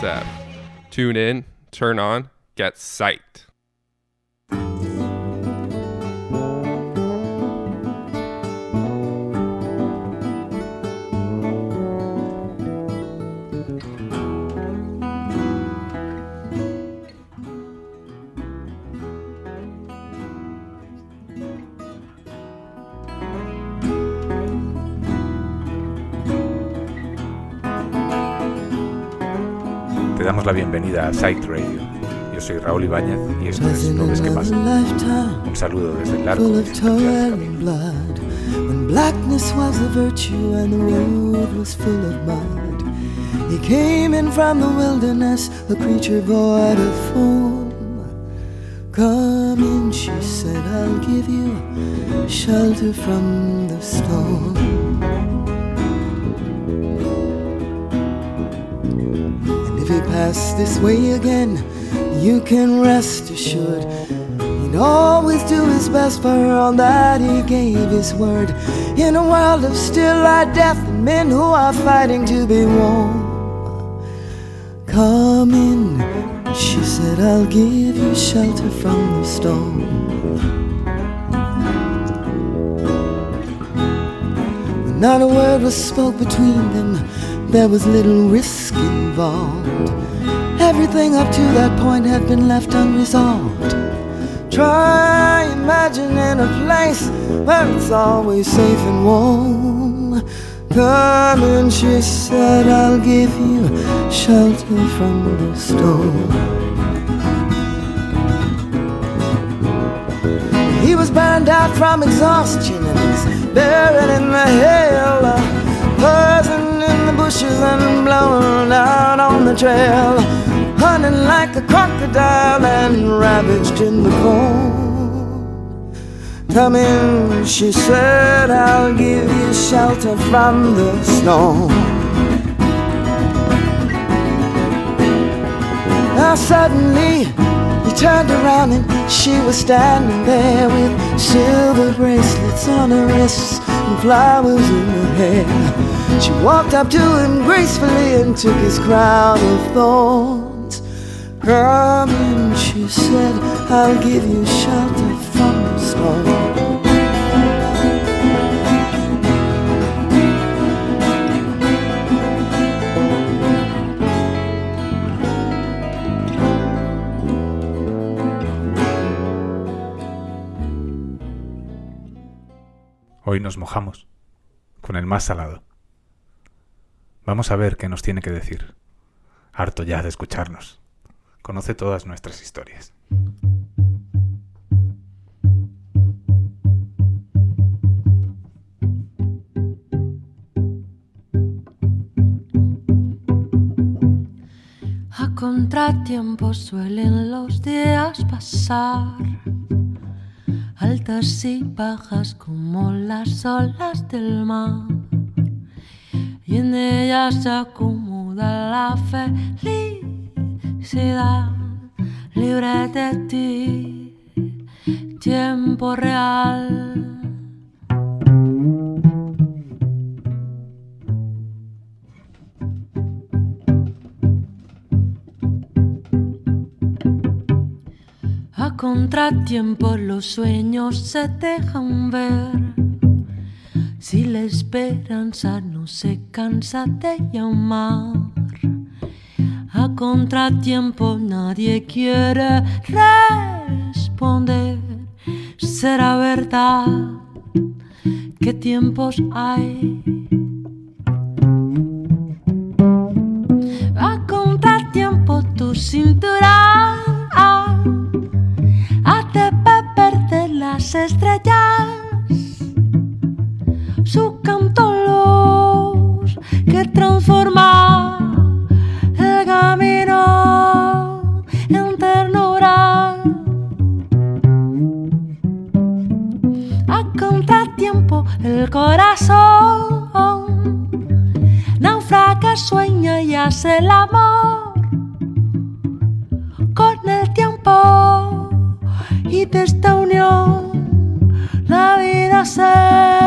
WhatsApp. Tune in, turn on, damos la bienvenida a Sight Radio. Yo soy Raúl Ibáñez y esto es Lo ves que pasa. Un saludo desde el arco de. When blackness was a virtue and the road was full of mud, he came in from the wilderness, a creature void of form. Come in, she said, I'll give you shelter from the storm. Pass this way again, you can rest assured he'd always do his best for all that he gave his word. In a world of still light death and men who are fighting to be warm. Come in, she said, I'll give you shelter from the storm. Not a word was spoke between them, there was little risk involved. Everything up to that point had been left unresolved. Try imagining a place where it's always safe and warm. Come in, she said, I'll give you shelter from the storm. He was burned out from exhaustion and he's buried in the hail. Trail. Hunting like a crocodile and ravaged in the cold. Come in, she said, I'll give you shelter from the storm. Now suddenly he turned around and she was standing there with silver bracelets on her wrists flowers in her hair. She walked up to him gracefully and took his crown of thorns. In, she said, I'll give you shelter from the storm. Hoy nos mojamos con el más salado. Vamos a ver qué nos tiene que decir. Harto ya de escucharnos. Conoce todas nuestras historias. A contratiempo suelen los días pasar, altas y bajas como las olas del mar, y en ellas se acomoda la felicidad, libre de ti, tiempo real. A contratiempo los sueños se dejan ver. Si la esperanza no se cansa de llamar. A contratiempo nadie quiere responder. Será verdad qué tiempos hay. A contratiempo tu cintura estrellas su canto luz que transforma el camino en ternura. A contratiempo el corazón naufraga sueña y hace el amor say.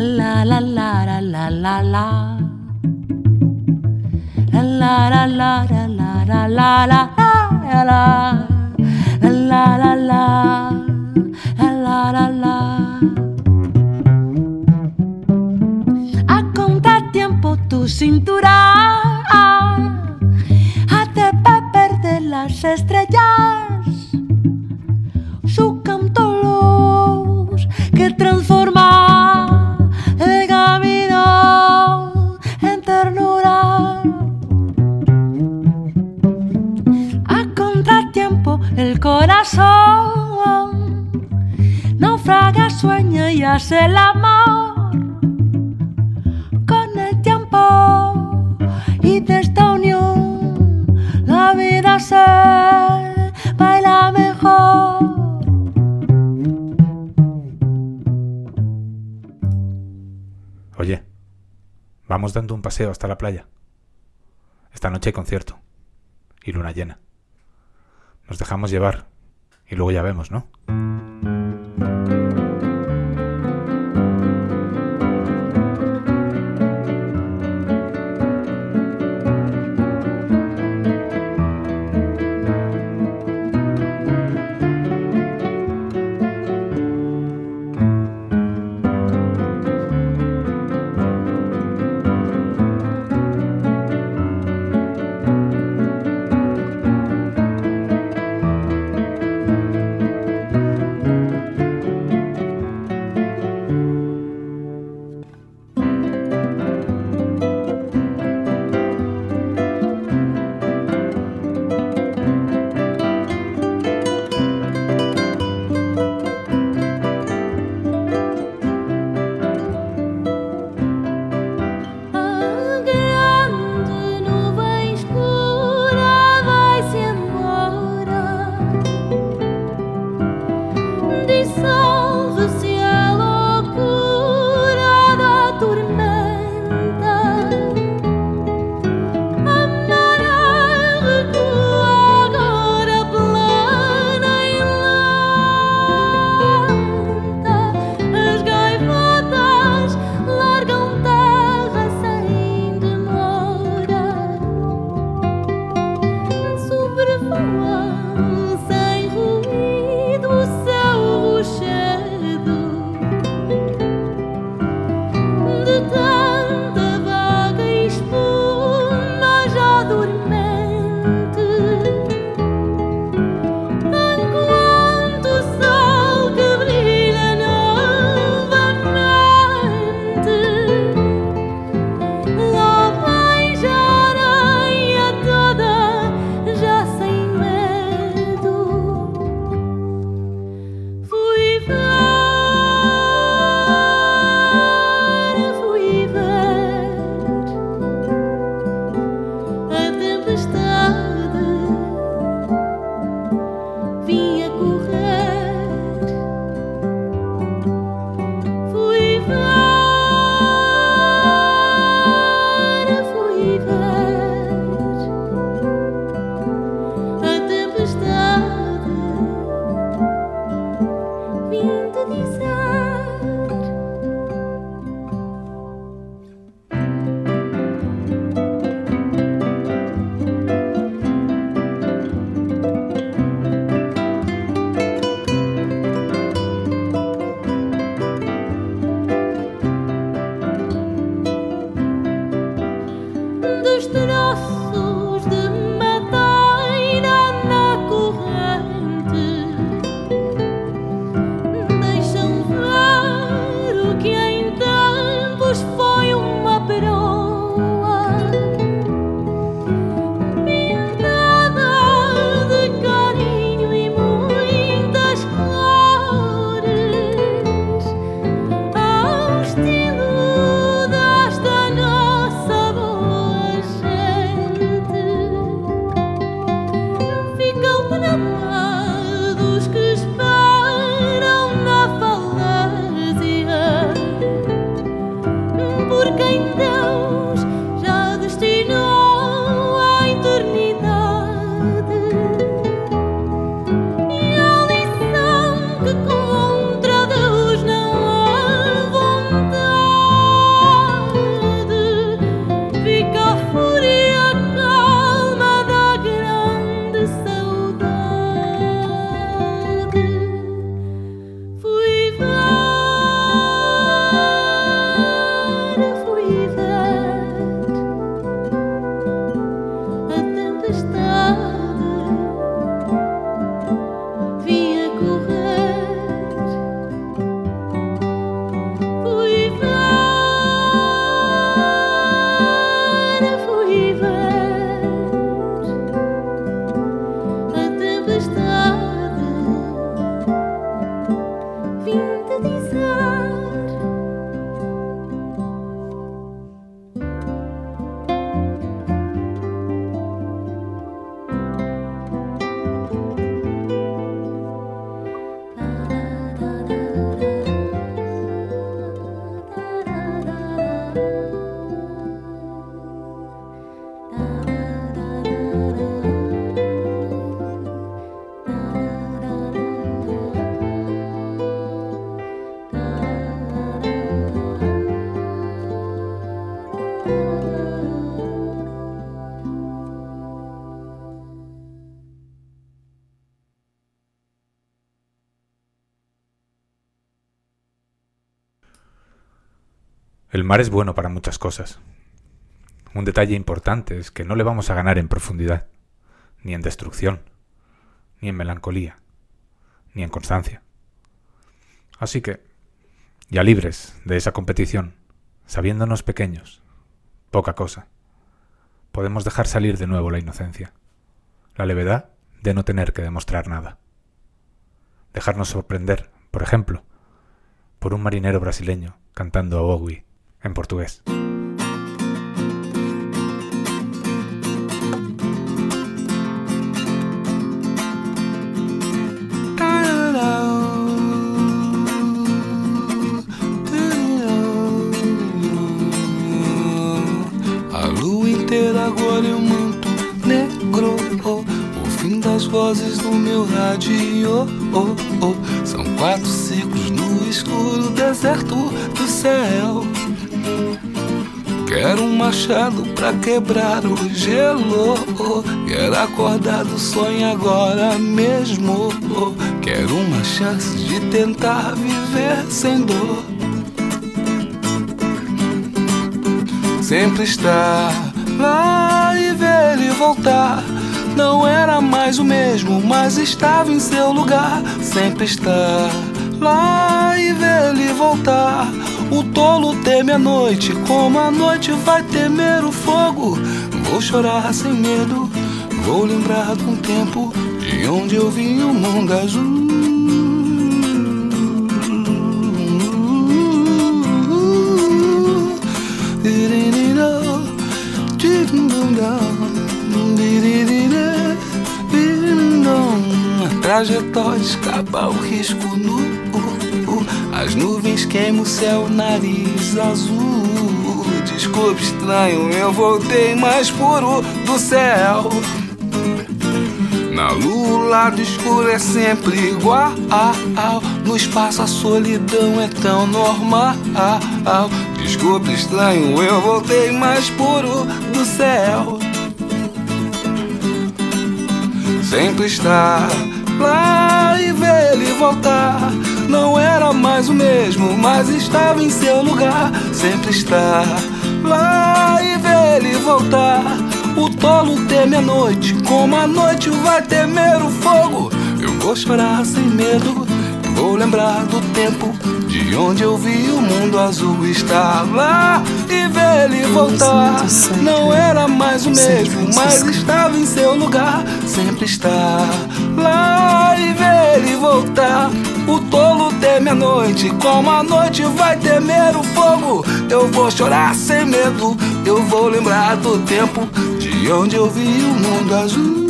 La la la la la la la. La la la la la la la la la. La la la la. La la la a contratiempo tu cintura. Hace perder las estrellas corazón naufraga sueña y hace el amor con el tiempo y de esta unión la vida se baila mejor Oye, vamos dando un paseo hasta la playa. Esta noche hay concierto. Y luna llena. Nos dejamos llevar. Y luego ya vemos, ¿no? El mar es bueno para muchas cosas. Un detalle importante es que no le vamos a ganar en profundidad, ni en destrucción, ni en melancolía, ni en constancia. Así que, ya libres de esa competición, sabiéndonos pequeños, poca cosa, podemos dejar salir de nuevo la inocencia, la levedad de no tener que demostrar nada. Dejarnos sorprender, por ejemplo, por un marinero brasileño cantando a Bowie en portugués. vozes no meu rádio. Oh, oh, oh. São quatro ciclos no escuro deserto do céu. Quero um machado pra quebrar o gelo. Quero acordar do sonho agora mesmo. Quero uma chance de tentar viver sem dor. Sempre estar lá e ver ele voltar. Não era mais o mesmo, mas estava em seu lugar. Sempre estar lá e ver ele voltar. O tolo teme a noite, como a noite vai temer o fogo. Vou chorar sem medo, vou lembrar de um tempo de onde eu vi o mundo azul. Trajetória escapa o risco nu. As nuvens queimam o céu, nariz azul. Desculpe, estranho, eu voltei mais puro do céu. Na lua, o lado escuro é sempre igual. No espaço, a solidão é tão normal. Desculpe, estranho, eu voltei mais puro do céu. Sempre estar lá e ver ele voltar. Não era mais o mesmo, mas estava em seu lugar. Sempre estar lá e ver ele voltar. O tolo teme a noite, como a noite vai temer o fogo. Eu vou chorar sem medo, vou lembrar do tempo de onde eu vi o mundo azul estar lá e ver ele voltar. Não era mais o mesmo, mas estava em seu lugar. Sempre estar lá e ver ele voltar. O teme a noite, como a noite vai temer o fogo. Eu vou chorar sem medo, eu vou lembrar do tempo de onde eu vi o mundo azul.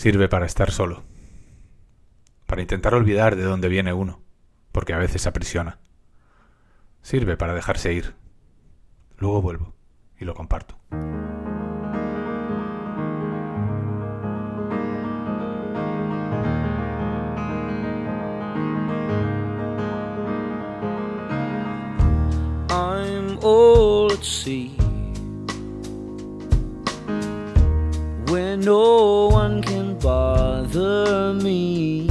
Sirve para estar solo, para intentar olvidar de dónde viene uno, porque a veces aprisiona. Sirve para dejarse ir. Luego vuelvo y lo comparto. I'm all at sea where no one can bother me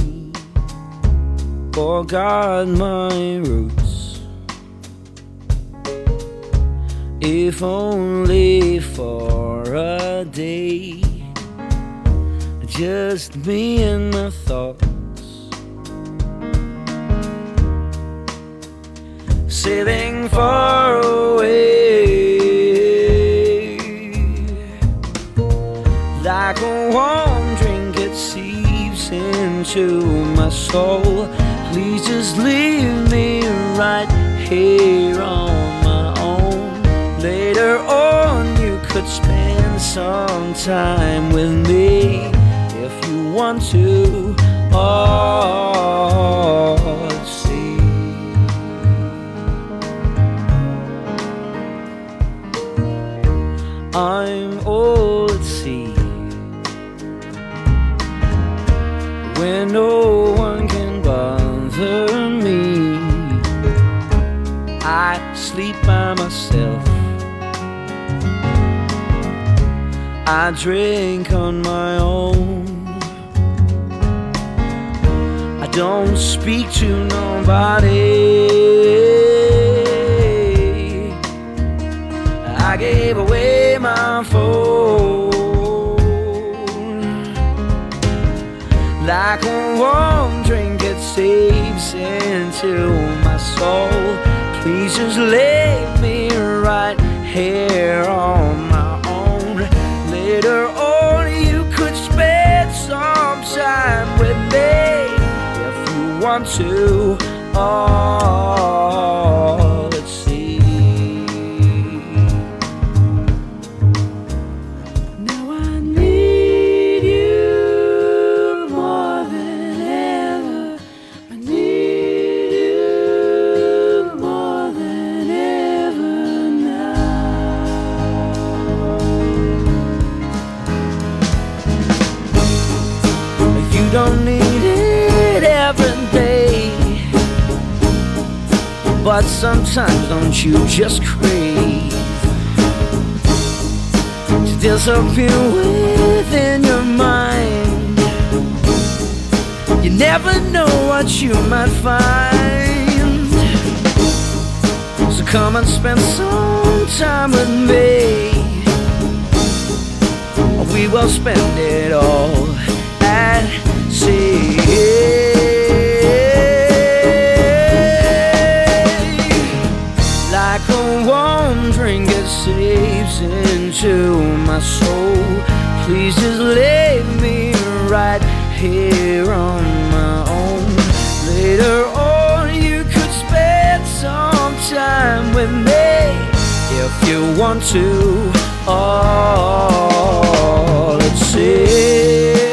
oh or guard my roots. If only for a day, just me and my thoughts. sailing far away. Like a warm drink, it seeps into my soul. Please just leave me right here on my own. Later on, you could spend some time with me if you want to. Oh, at sea. I'm all when no one can bother me. I sleep by myself. I drink on my own. I don't speak to nobody. I gave away my phone like a warm drink it saves into my soul. Please just leave me right here on my own. Later on, you could spend some time with me if you want to. All sometimes don't you just crave to disappear within your mind. You never know what you might find. So come and spend some time with me. We will spend it all at sea. Into my soul. Please just leave me right here on my own. Later on, you could spend some time with me if you want to. All at sea. Ooh.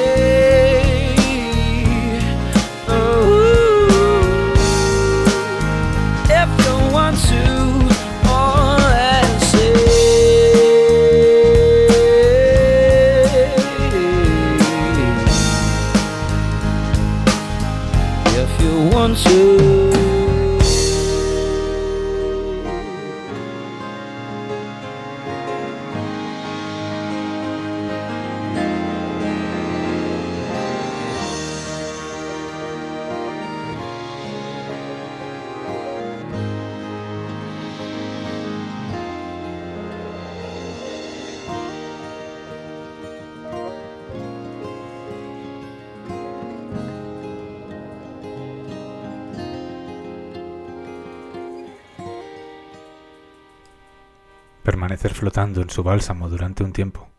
En su bálsamo durante un tiempo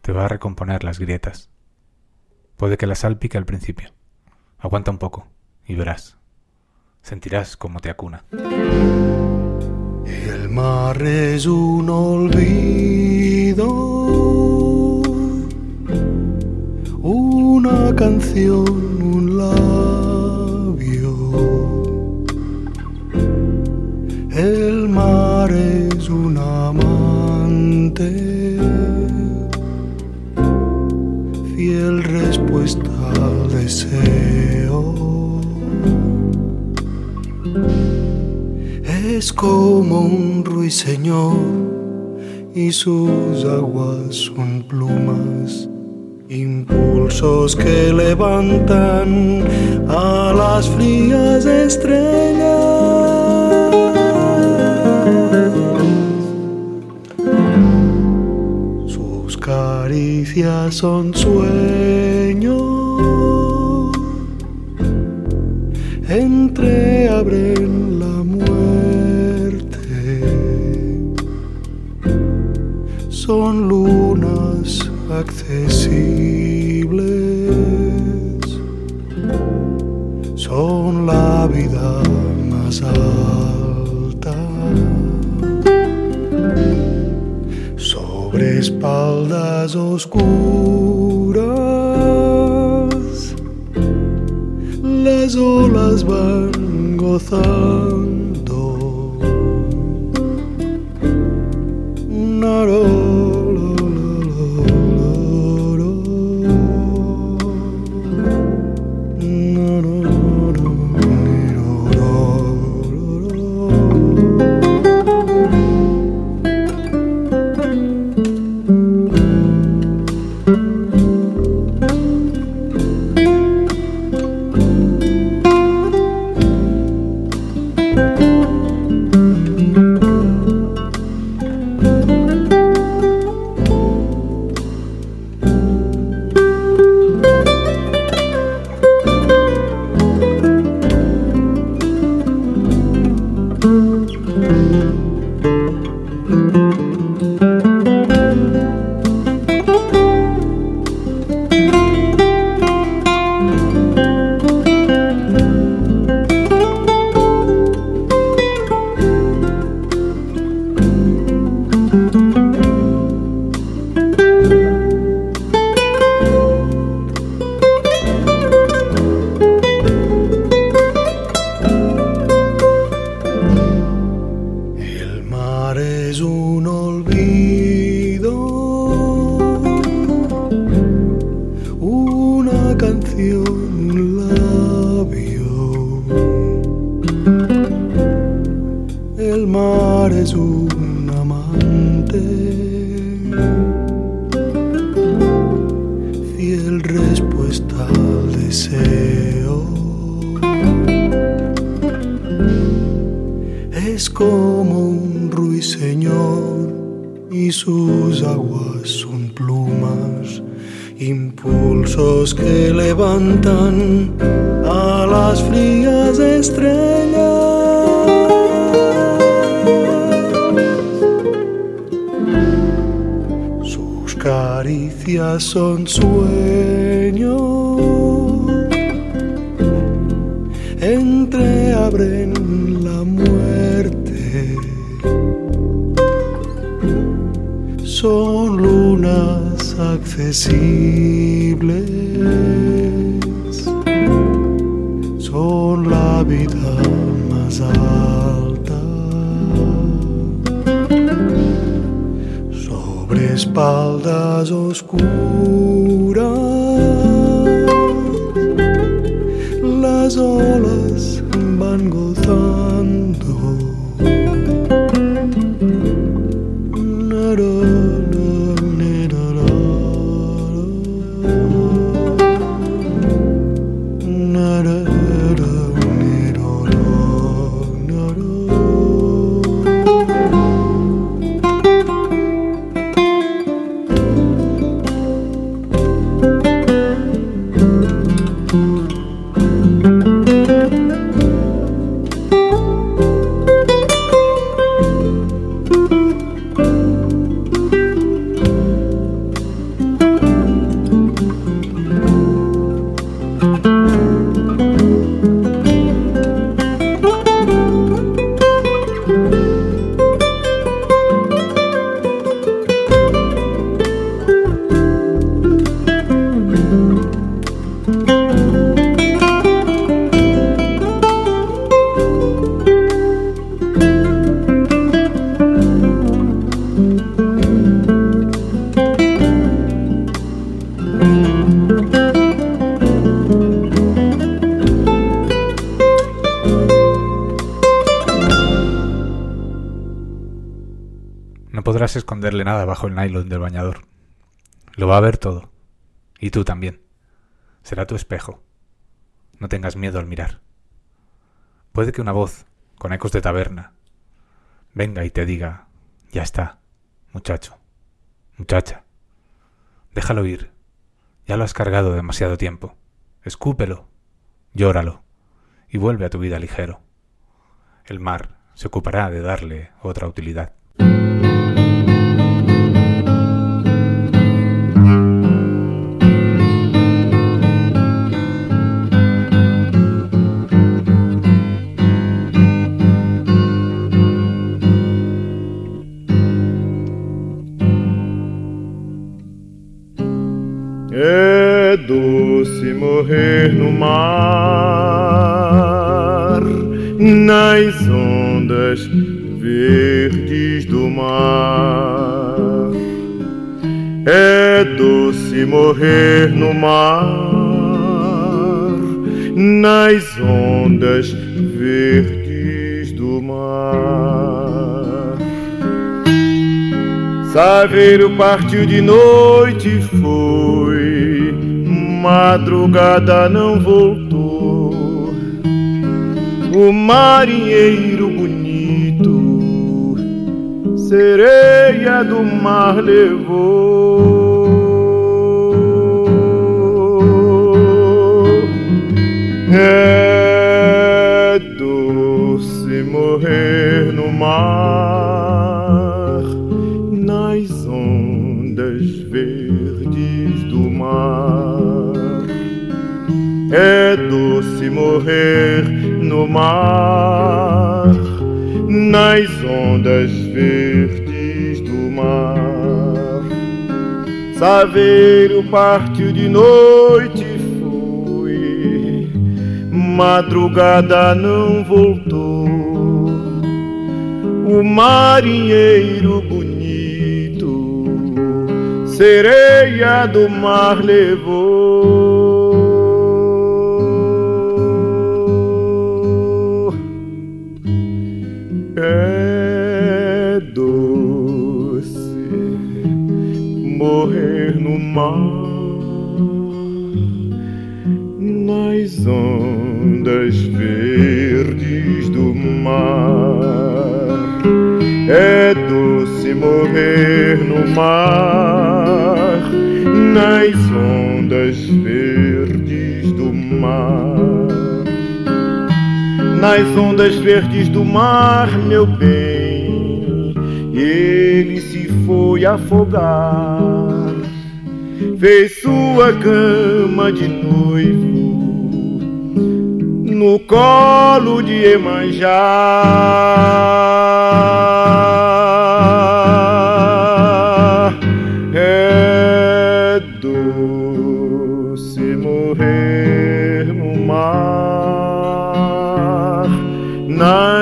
te va a recomponer las grietas. Puede que la sal pique al principio. Aguanta un poco y verás. Sentirás cómo te acuna. El mar es un olvido, una canción, deseo. Es como un ruiseñor y sus aguas son plumas, impulsos que levantan a las frías estrellas. Sus caricias son sueños, entreabren la muerte. Son lunas accesibles, son la vida más alta. Sobre espaldas oscuras las olas van gozando. Entreabren la muerte. Son lunas accesibles. Son la vida más alta. Sobre espaldas oscuras No podrás esconderle nada bajo el nylon del bañador. Lo va a ver todo. Y tú también. Será tu espejo. No tengas miedo al mirar. Puede que una voz, con ecos de taberna, venga y te diga, ya está, muchacho, muchacha. Déjalo ir. Ya lo has cargado demasiado tiempo. Escúpelo, llóralo y vuelve a tu vida ligero. El mar se ocupará de darle otra utilidad. Doce morrer no mar, nas ondas verdes do mar. Saveiro partiu de noite foi, madrugada não voltou. O marinheiro bonito, sereia do mar levou. É doce morrer no mar, nas ondas verdes do mar. É doce morrer no mar, nas ondas verdes do mar. Saveiro partiu de noite madrugada não voltou. O marinheiro bonito, sereia do mar levou. É doce morrer no mar, nas ondas verdes do mar. É doce morrer no mar, nas ondas verdes do mar. Nas ondas verdes do mar, meu bem, ele se foi afogar. Fez sua cama de noivo no colo de Emanjá. É doce morrer no mar, nas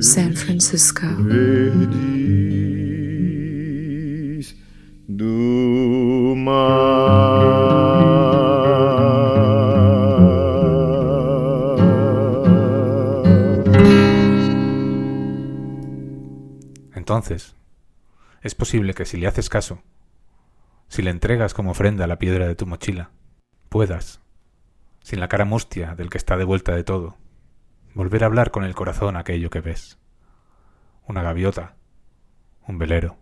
San Francisco. Entonces, es posible que si le haces caso, si le entregas como ofrenda la piedra de tu mochila, puedas, sin la cara mustia del que está de vuelta de todo, volver a hablar con el corazón aquello que ves. Una gaviota, un velero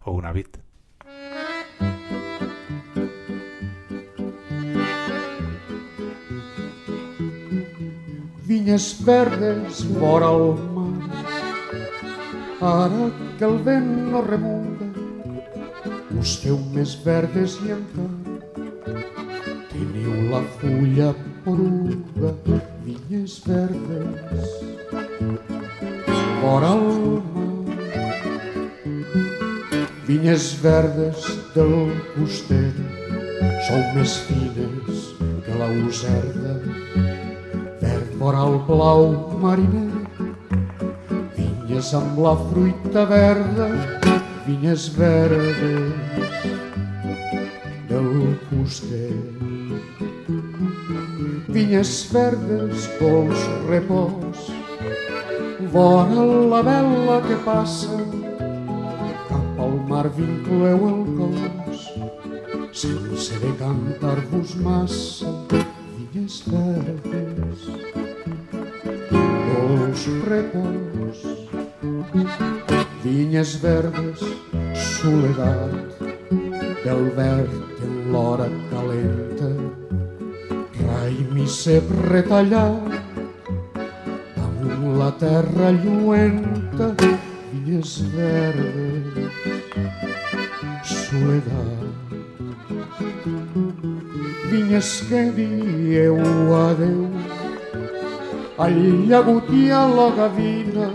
o una vid. vinyes verdes vora el mar. Ara que el vent no remunga, us feu més verdes i encara teniu la fulla poruga, vinyes verdes vora el mar. Vinyes verdes del coster, sou més fines que la userda, verd vora el blau mariner, vinyes amb la fruita verda, vinyes verdes Vinyes verdes, dolç repòs, vora la vela que passa, cap al mar vincleu el cos, sense decantar-vos massa, vinyes verdes, dolç repòs. Vinyes verdes, cep retallat, damunt la terra lluenta, vinyes verdes, soledat. vinyes que dieu adeu al llagut i a la gavina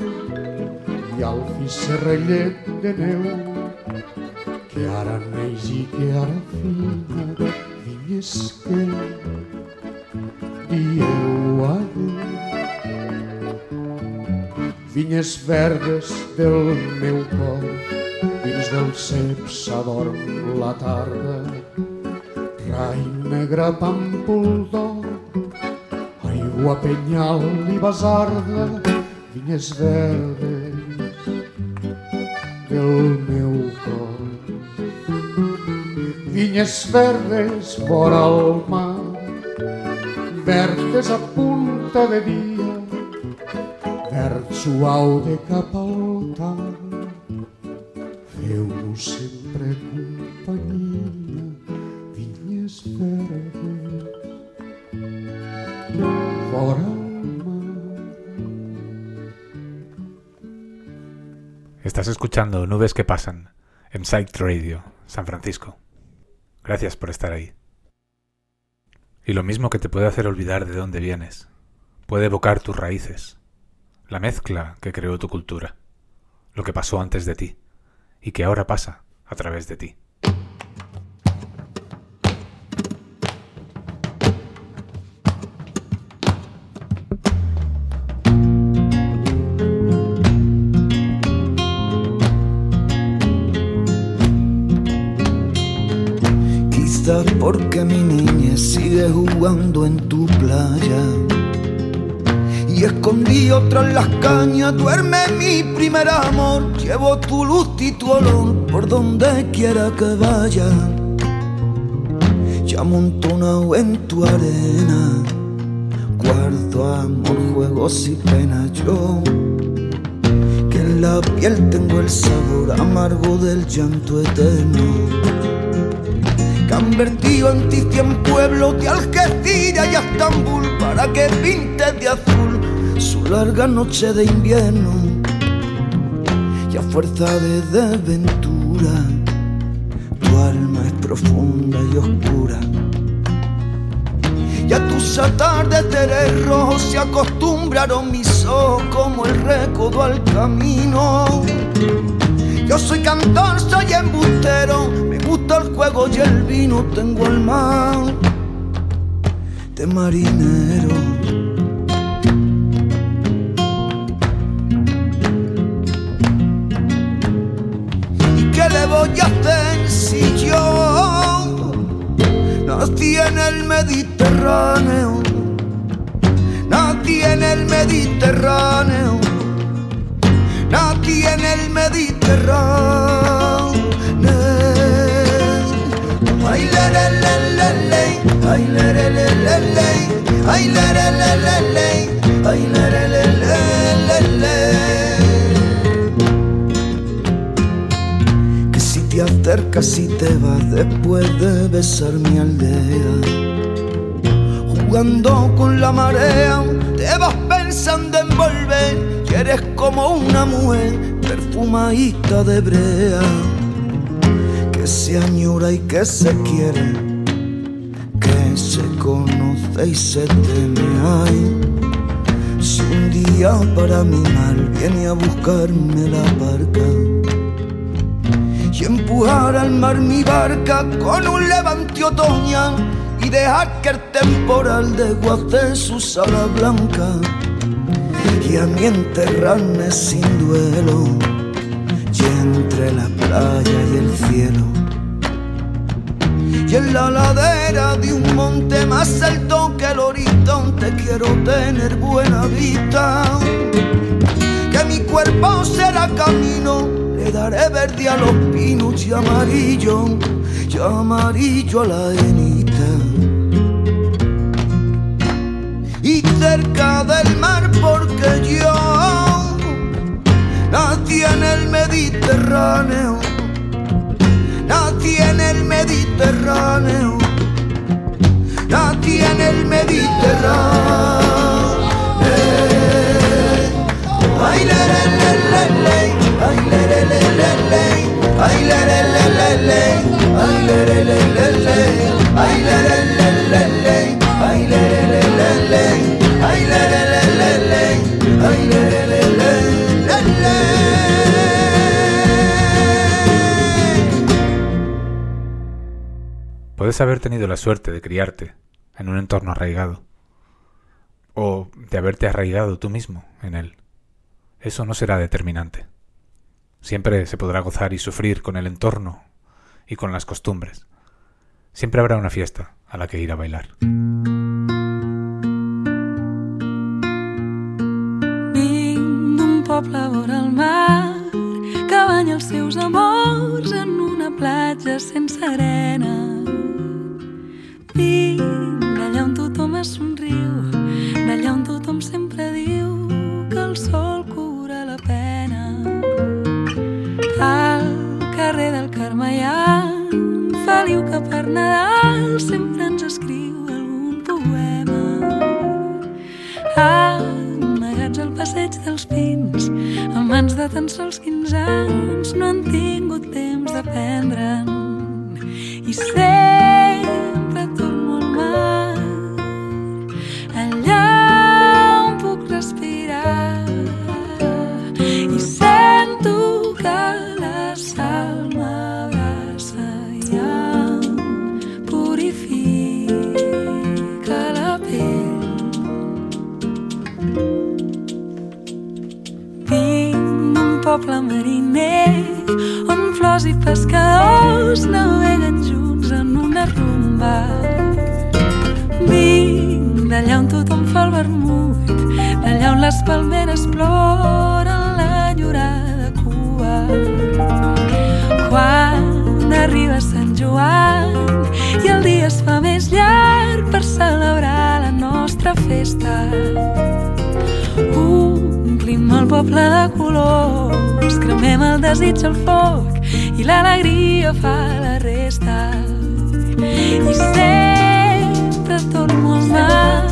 i al fisserrellet de neu que ara neix i que ara fina vinyes que vinyes verdes del meu cor dins del cep s'adorm la tarda. Rai negre pàmpol d'or aigua penyal i basarda vinyes verdes del meu cor. Vinyes verdes vora el mar verdes a punta de dia suau de cap al sempre Estás escuchando Nubes que pasan en Psych Radio, San Francisco. Gracias por estar ahí. Y lo mismo que te puede hacer olvidar de dónde vienes, puede evocar tus raíces, la mezcla que creó tu cultura, lo que pasó antes de ti y que ahora pasa a través de ti. Quizás porque mi niña sigue jugando en tu playa y escondido tras las cañas duerme mi primer amor. Llevo tu luz y tu olor por donde quiera que vaya. Ya amontonado en tu arena, guardo amor, juegos y penas yo. Que en la piel tengo el sabor amargo del llanto eterno que han vertido en ti cien pueblos de Algeciras y Estambul para que pintes de azul su larga noche de invierno y a fuerza de desventura tu alma es profunda y oscura y a tus atardeceres rojos se acostumbraron mis ojos como el recodo al camino yo soy cantor, soy embustero, me gusta el juego y el vino, tengo el mar de marinero. Nací en el Mediterráneo? Nací en el Mediterráneo nací en el Mediterráneo. Ay, le, le, le, le, le, ay, le, ay, le, le, le, le, le, ay, le. Te acercas y te vas después de besar mi aldea, jugando con la marea, te vas pensando en volver y eres como una mujer perfumadita de brea que se añora y que se quiere, que se conoce y se teme. Ay, si un día para mi mal viene a buscarme la barca y empujar al mar mi barca con un levante otoñal y dejar que el temporal desguace su sala blanca y a mí enterrarme sin duelo y entre la playa y el cielo. Y en la ladera de un monte más alto que el horizonte quiero tener buena vista que mi cuerpo será camino daré verde a los pinos y amarillo y amarillo a la enita y cerca del mar porque yo nací en el Mediterráneo, nací en el Mediterráneo, nací en el Mediterráneo. Ay, le, le, le, Puedes haber tenido la suerte de criarte en un entorno arraigado o de haberte arraigado tú mismo en él. Eso no será determinante. Siempre se podrá gozar y sufrir con el entorno y con las costumbres. Siempre habrá una fiesta a la que ir a bailar. Vinc d'un poble vora el mar que banya els seus amors en una platja sense arena. Vinc d'allà on tothom es somriu, un Feliu que per Nadal sempre ens escriu algun poema. Amagats al passeig dels pins, amb mans de tan sols 15 anys, no han tingut temps d'aprendre'n. I sempre torno al mar, allà on puc respirar. Poble mariner on flors i pescadors naveguen junts en una rumba. Vinc d'allà on tothom fa el vermut, d'allà on les palmeres ploren l'enyorada cua. Quan arriba Sant Joan i el dia es fa més llarg per celebrar la nostra festa. Omplim el poble de colors, cremem el desig al foc i l'alegria fa la resta. I sempre torno al mar,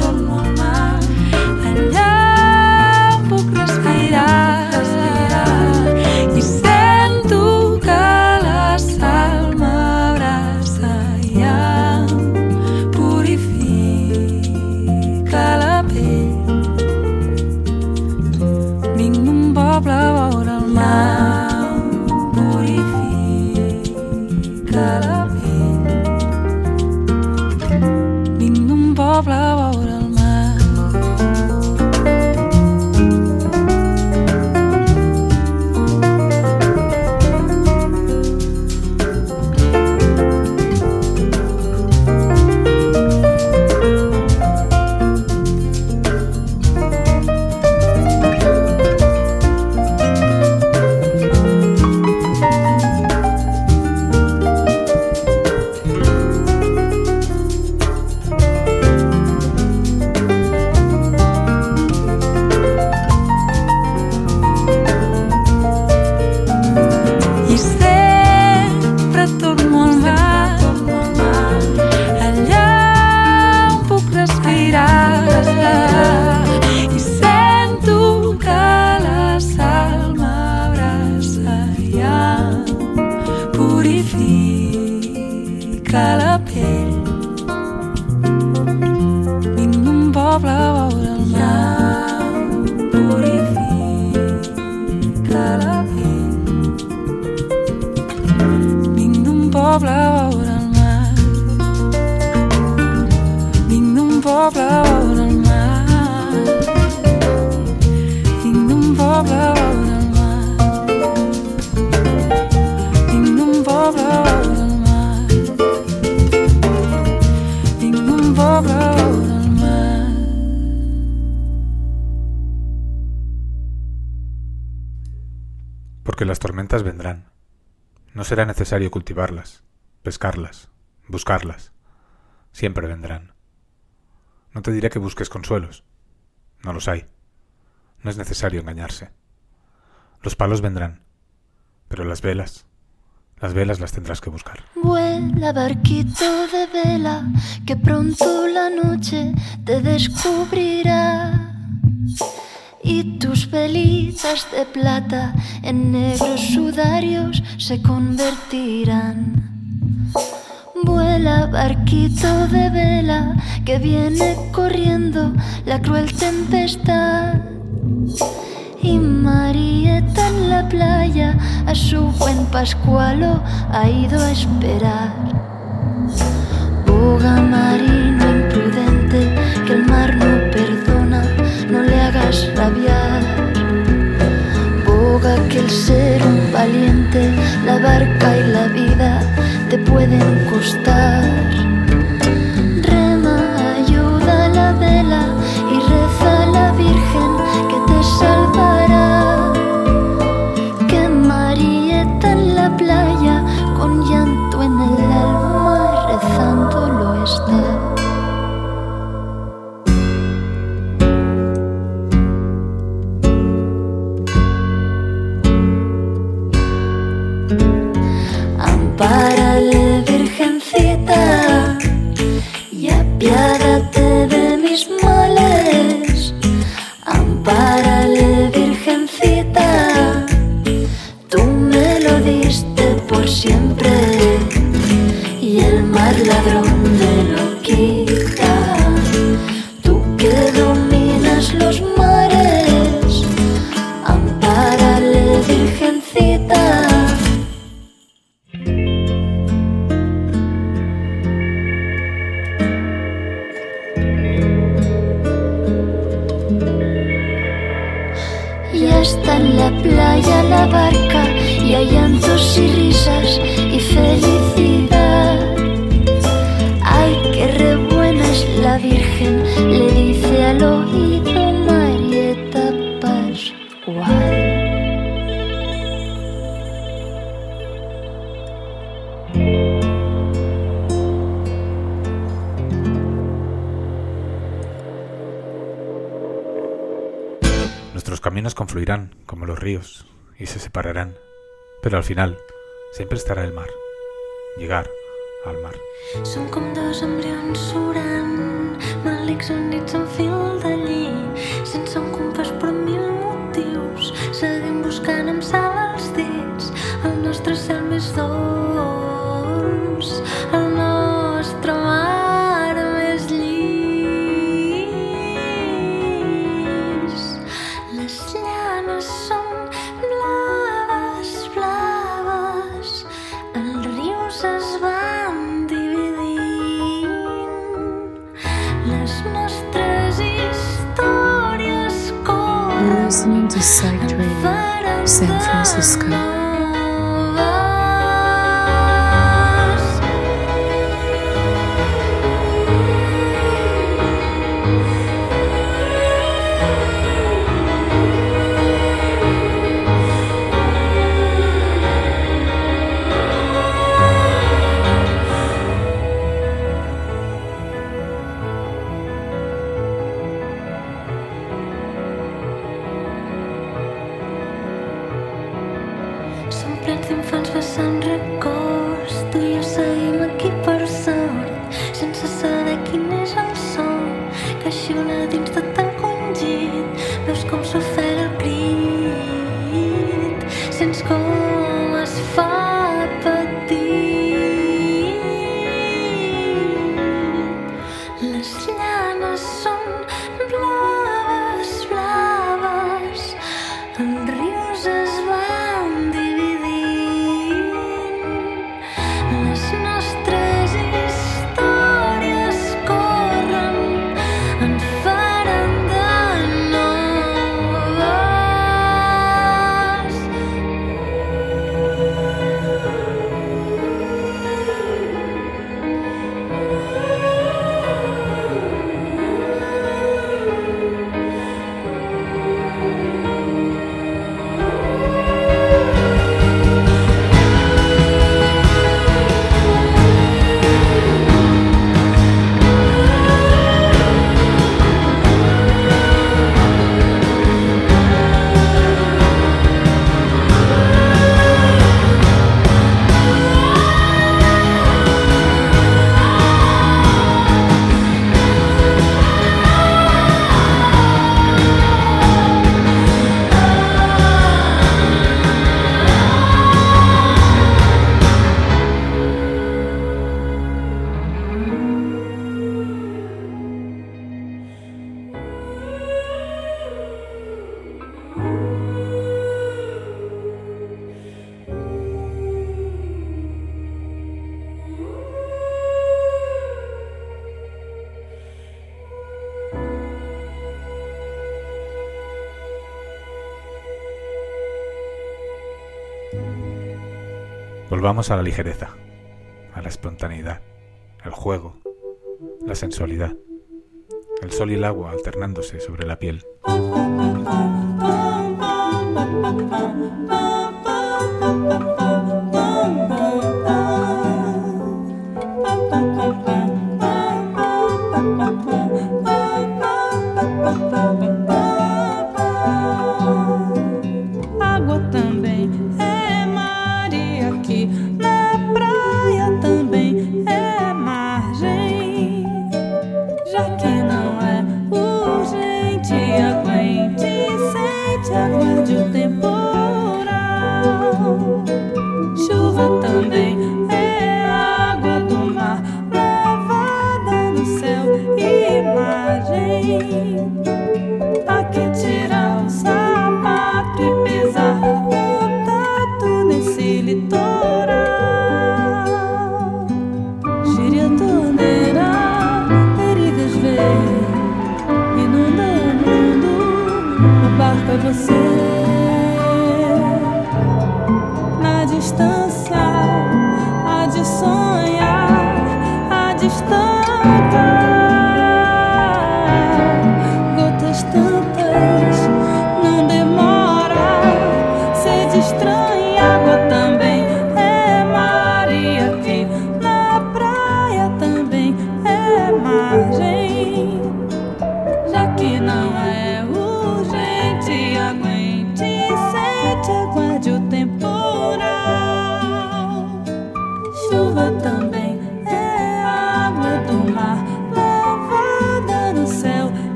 será necesario cultivarlas, pescarlas, buscarlas. Siempre vendrán. No te diré que busques consuelos. No los hay. No es necesario engañarse. Los palos vendrán. Pero las velas, las velas las tendrás que buscar. Vuela barquito de vela, que pronto la noche te descubrirá y tus velitas de plata en negros sudarios se convertirán. Vuela barquito de vela que viene corriendo la cruel tempestad. Y Marieta en la playa a su buen Pascualo ha ido a esperar. Boga marino imprudente que el mar no rabiar. Boga que el ser un valiente, la barca y la vida te pueden costar. para Al final, siempre estará el mar. Llegar al mar. San Francisco. Volvamos a la ligereza, a la espontaneidad, el juego, la sensualidad, el sol y el agua alternándose sobre la piel.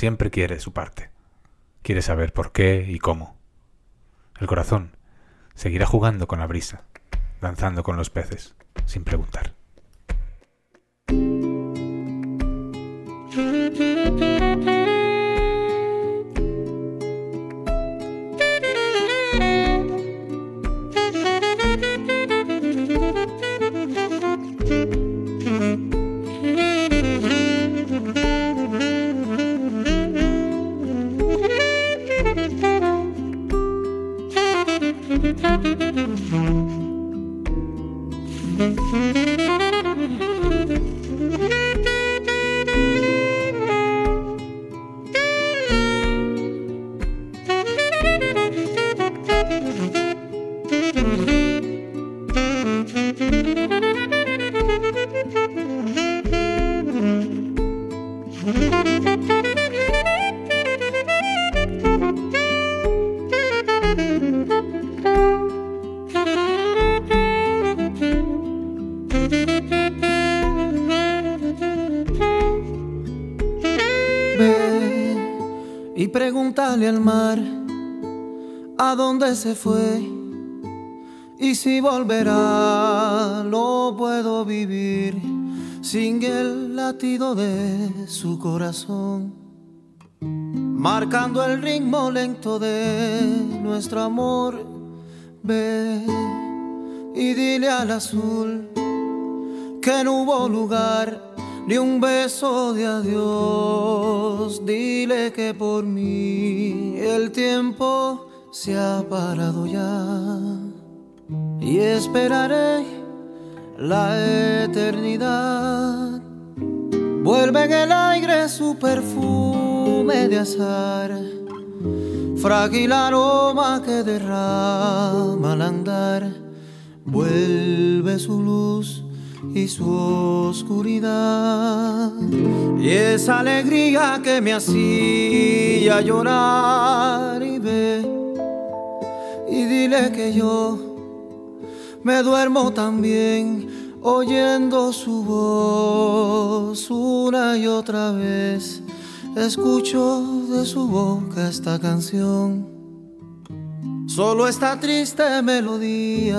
Siempre quiere su parte. Quiere saber por qué y cómo. El corazón seguirá jugando con la brisa, danzando con los peces, sin preguntar. Se fue y si volverá. No puedo vivir sin el latido de su corazón, marcando el ritmo lento de nuestro amor. Ve y dile al azul que no hubo lugar ni un beso de adiós. Dile que por mí el tiempo se ha parado ya y esperaré la eternidad. Vuelve en el aire su perfume de azar, frágil aroma que derrama al andar. Vuelve su luz y su oscuridad. Y esa alegría que me hacía llorar y ve y dile que yo me duermo también oyendo su voz una y otra vez. Escucho de su boca esta canción, solo esta triste melodía.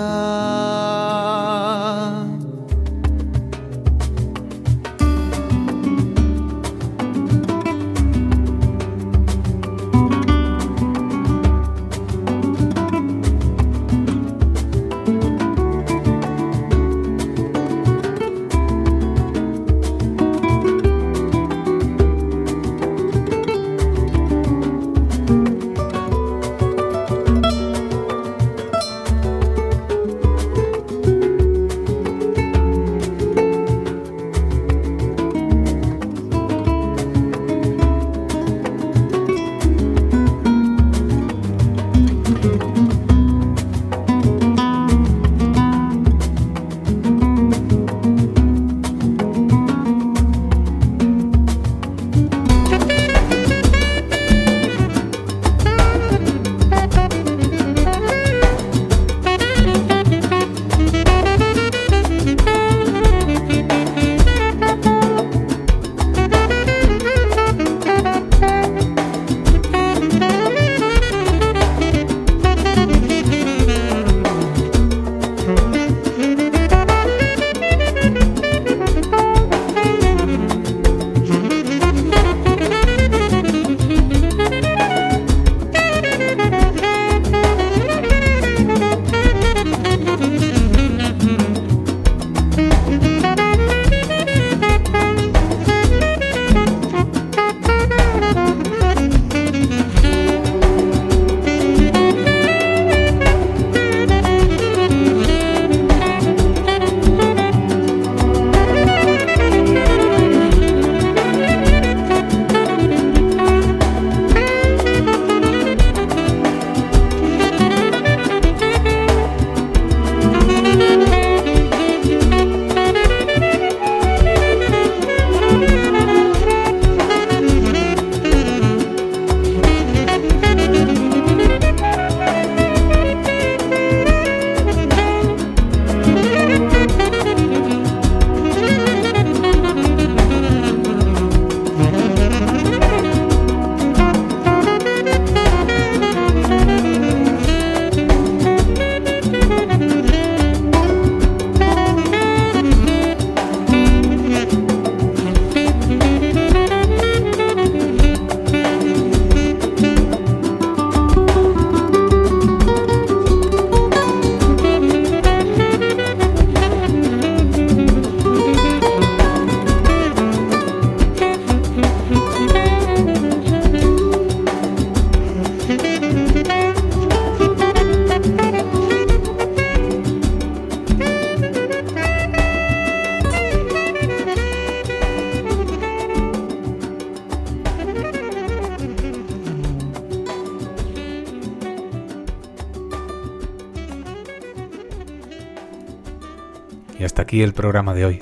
Aquí el programa de hoy.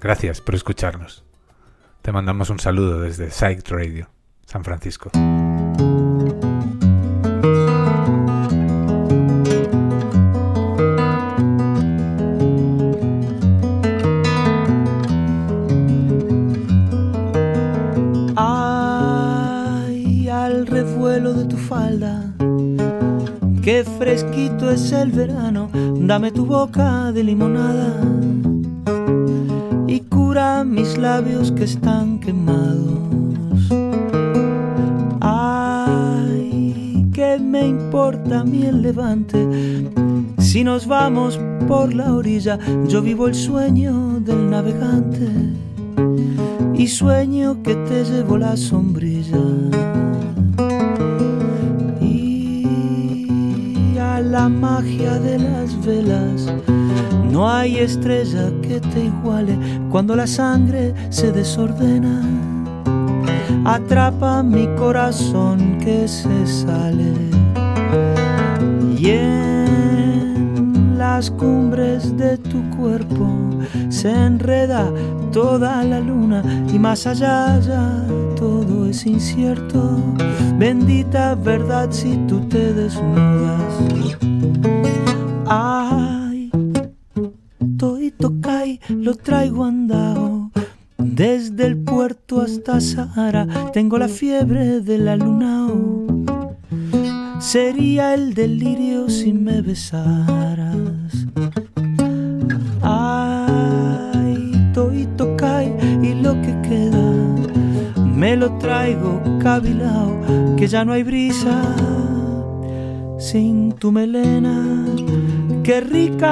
Gracias por escucharnos. Te mandamos un saludo desde Psych Radio, San Francisco. Fresquito es el verano, dame tu boca de limonada y cura mis labios que están quemados. Ay, qué me importa a mí el levante, si nos vamos por la orilla, yo vivo el sueño del navegante y sueño que te llevo la sombrilla. Magia de las velas no hay estrella que te iguale cuando la sangre se desordena. Atrapa mi corazón que se sale. Y en la las cumbres de tu cuerpo se enreda toda la luna y más allá ya todo es incierto. Bendita verdad si tú te desnudas. Hasta Sahara tengo la fiebre de la luna. Sería el delirio si me besaras. Ay, Toito Kai y lo que queda me lo traigo cabilao, que ya no hay brisa sin tu melena. Qué rica